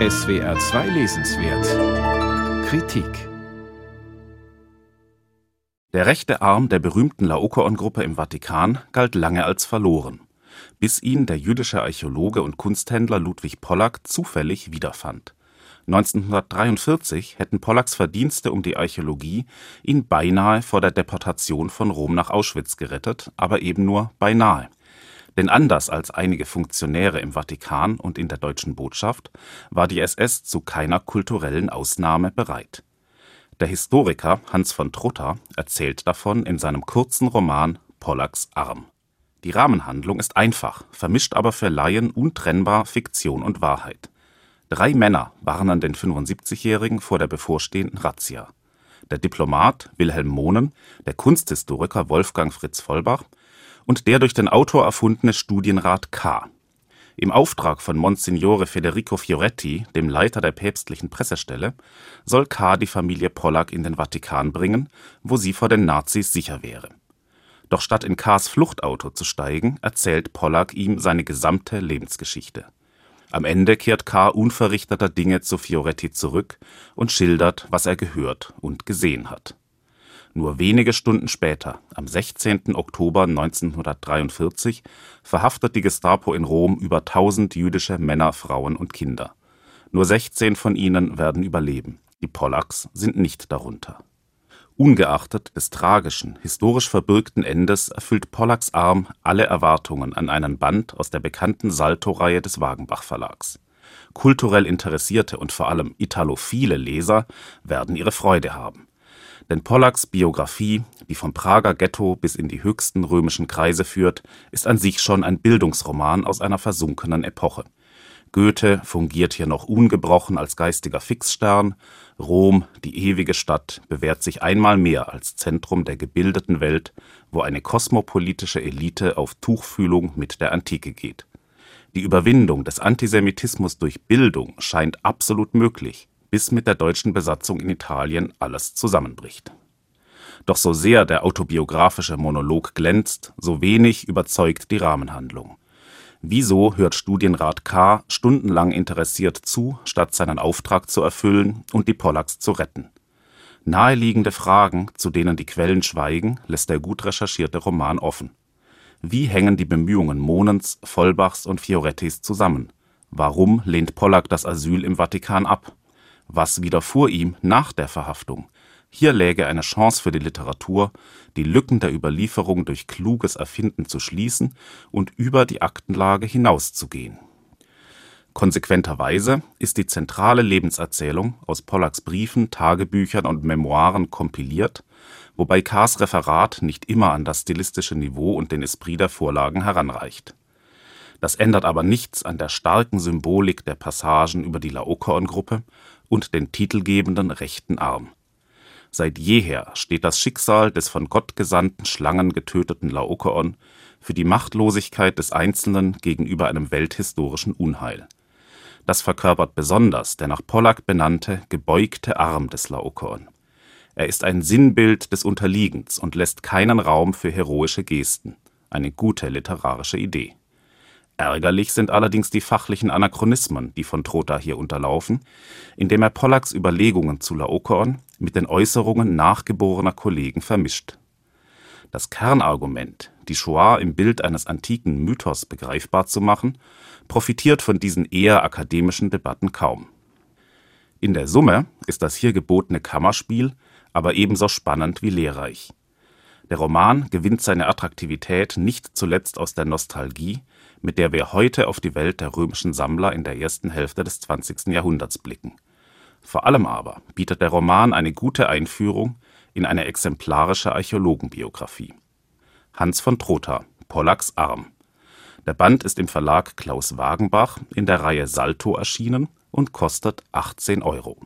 SWR 2 Lesenswert Kritik Der rechte Arm der berühmten Laokoon-Gruppe im Vatikan galt lange als verloren, bis ihn der jüdische Archäologe und Kunsthändler Ludwig Pollack zufällig wiederfand. 1943 hätten Pollacks Verdienste um die Archäologie ihn beinahe vor der Deportation von Rom nach Auschwitz gerettet, aber eben nur beinahe. Denn anders als einige Funktionäre im Vatikan und in der deutschen Botschaft war die SS zu keiner kulturellen Ausnahme bereit. Der Historiker Hans von Trutta erzählt davon in seinem kurzen Roman Pollacks Arm. Die Rahmenhandlung ist einfach, vermischt aber für Laien untrennbar Fiktion und Wahrheit. Drei Männer warnen den 75-Jährigen vor der bevorstehenden Razzia. Der Diplomat Wilhelm Mohnen, der Kunsthistoriker Wolfgang Fritz Vollbach und der durch den Autor erfundene Studienrat K. Im Auftrag von Monsignore Federico Fioretti, dem Leiter der päpstlichen Pressestelle, soll K. die Familie Pollack in den Vatikan bringen, wo sie vor den Nazis sicher wäre. Doch statt in K.s Fluchtauto zu steigen, erzählt Pollack ihm seine gesamte Lebensgeschichte. Am Ende kehrt K. unverrichteter Dinge zu Fioretti zurück und schildert, was er gehört und gesehen hat nur wenige Stunden später, am 16. Oktober 1943, verhaftet die Gestapo in Rom über 1000 jüdische Männer, Frauen und Kinder. Nur 16 von ihnen werden überleben. Die Pollacks sind nicht darunter. Ungeachtet des tragischen, historisch verbürgten Endes erfüllt Pollacks Arm alle Erwartungen an einen Band aus der bekannten Salto-Reihe des Wagenbach Verlags. Kulturell interessierte und vor allem italophile Leser werden ihre Freude haben denn Pollacks Biografie, die vom Prager Ghetto bis in die höchsten römischen Kreise führt, ist an sich schon ein Bildungsroman aus einer versunkenen Epoche. Goethe fungiert hier noch ungebrochen als geistiger Fixstern, Rom, die ewige Stadt, bewährt sich einmal mehr als Zentrum der gebildeten Welt, wo eine kosmopolitische Elite auf Tuchfühlung mit der Antike geht. Die Überwindung des Antisemitismus durch Bildung scheint absolut möglich bis mit der deutschen Besatzung in Italien alles zusammenbricht. Doch so sehr der autobiografische Monolog glänzt, so wenig überzeugt die Rahmenhandlung. Wieso hört Studienrat K. stundenlang interessiert zu, statt seinen Auftrag zu erfüllen und die Pollacks zu retten? Naheliegende Fragen, zu denen die Quellen schweigen, lässt der gut recherchierte Roman offen. Wie hängen die Bemühungen Monens, Vollbachs und Fiorettis zusammen? Warum lehnt Pollack das Asyl im Vatikan ab? Was widerfuhr ihm nach der Verhaftung? Hier läge eine Chance für die Literatur, die Lücken der Überlieferung durch kluges Erfinden zu schließen und über die Aktenlage hinauszugehen. Konsequenterweise ist die zentrale Lebenserzählung aus Pollacks Briefen, Tagebüchern und Memoiren kompiliert, wobei K.'s Referat nicht immer an das stilistische Niveau und den Esprit der Vorlagen heranreicht. Das ändert aber nichts an der starken Symbolik der Passagen über die Laokoon-Gruppe und den titelgebenden rechten Arm. Seit jeher steht das Schicksal des von Gott gesandten Schlangen getöteten Laokoon für die Machtlosigkeit des Einzelnen gegenüber einem welthistorischen Unheil. Das verkörpert besonders der nach Pollack benannte gebeugte Arm des Laokoon. Er ist ein Sinnbild des Unterliegens und lässt keinen Raum für heroische Gesten. Eine gute literarische Idee Ärgerlich sind allerdings die fachlichen Anachronismen, die von Trotha hier unterlaufen, indem er Pollacks Überlegungen zu Laokoon mit den Äußerungen nachgeborener Kollegen vermischt. Das Kernargument, die Shoah im Bild eines antiken Mythos begreifbar zu machen, profitiert von diesen eher akademischen Debatten kaum. In der Summe ist das hier gebotene Kammerspiel aber ebenso spannend wie lehrreich. Der Roman gewinnt seine Attraktivität nicht zuletzt aus der Nostalgie, mit der wir heute auf die Welt der römischen Sammler in der ersten Hälfte des 20. Jahrhunderts blicken. Vor allem aber bietet der Roman eine gute Einführung in eine exemplarische Archäologenbiografie. Hans von Trotha, Pollacks Arm. Der Band ist im Verlag Klaus Wagenbach in der Reihe Salto erschienen und kostet 18 Euro